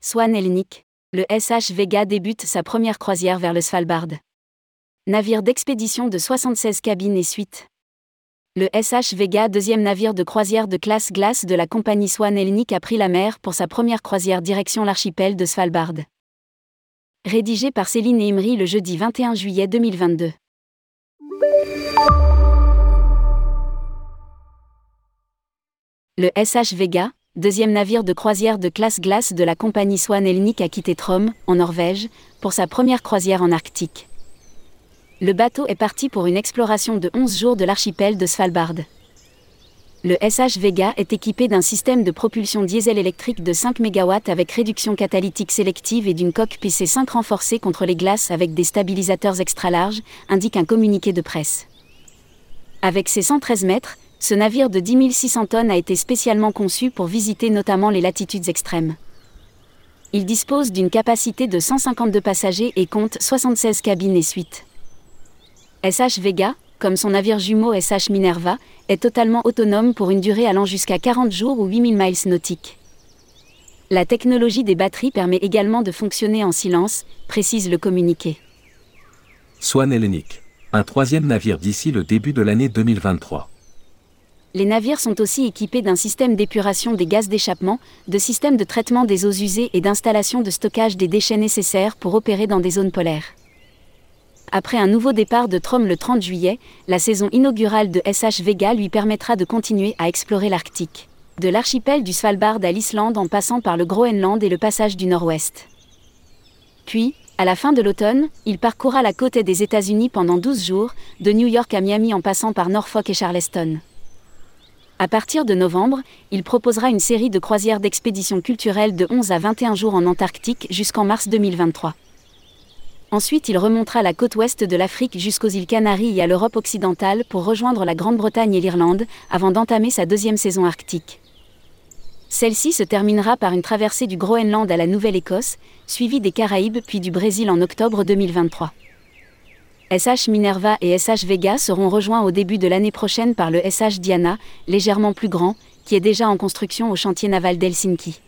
Swan Hellenic, le SH Vega débute sa première croisière vers le Svalbard. Navire d'expédition de 76 cabines et suites. Le SH Vega, deuxième navire de croisière de classe glace de la compagnie Swan Hellenic, a pris la mer pour sa première croisière direction l'archipel de Svalbard. Rédigé par Céline Imri le jeudi 21 juillet 2022. Le SH Vega, deuxième navire de croisière de classe glace de la compagnie Swan Hellenic a quitté Trom, en Norvège, pour sa première croisière en Arctique. Le bateau est parti pour une exploration de 11 jours de l'archipel de Svalbard. Le SH Vega est équipé d'un système de propulsion diesel électrique de 5 MW avec réduction catalytique sélective et d'une coque PC5 renforcée contre les glaces avec des stabilisateurs extra larges, indique un communiqué de presse. Avec ses 113 mètres, ce navire de 10 600 tonnes a été spécialement conçu pour visiter notamment les latitudes extrêmes. Il dispose d'une capacité de 152 passagers et compte 76 cabines et suites. SH Vega, comme son navire jumeau SH Minerva, est totalement autonome pour une durée allant jusqu'à 40 jours ou 8000 miles nautiques. La technologie des batteries permet également de fonctionner en silence, précise le communiqué. Swan Hellenic, un troisième navire d'ici le début de l'année 2023 les navires sont aussi équipés d'un système d'épuration des gaz d'échappement, de systèmes de traitement des eaux usées et d'installation de stockage des déchets nécessaires pour opérer dans des zones polaires. Après un nouveau départ de Trom le 30 juillet, la saison inaugurale de SH Vega lui permettra de continuer à explorer l'Arctique. De l'archipel du Svalbard à l'Islande en passant par le Groenland et le passage du Nord-Ouest. Puis, à la fin de l'automne, il parcourra la côte des États-Unis pendant 12 jours, de New York à Miami en passant par Norfolk et Charleston. À partir de novembre, il proposera une série de croisières d'expéditions culturelles de 11 à 21 jours en Antarctique jusqu'en mars 2023. Ensuite, il remontera la côte ouest de l'Afrique jusqu'aux îles Canaries et à l'Europe occidentale pour rejoindre la Grande-Bretagne et l'Irlande, avant d'entamer sa deuxième saison arctique. Celle-ci se terminera par une traversée du Groenland à la Nouvelle-Écosse, suivie des Caraïbes puis du Brésil en octobre 2023. SH Minerva et SH Vega seront rejoints au début de l'année prochaine par le SH Diana, légèrement plus grand, qui est déjà en construction au chantier naval d'Helsinki.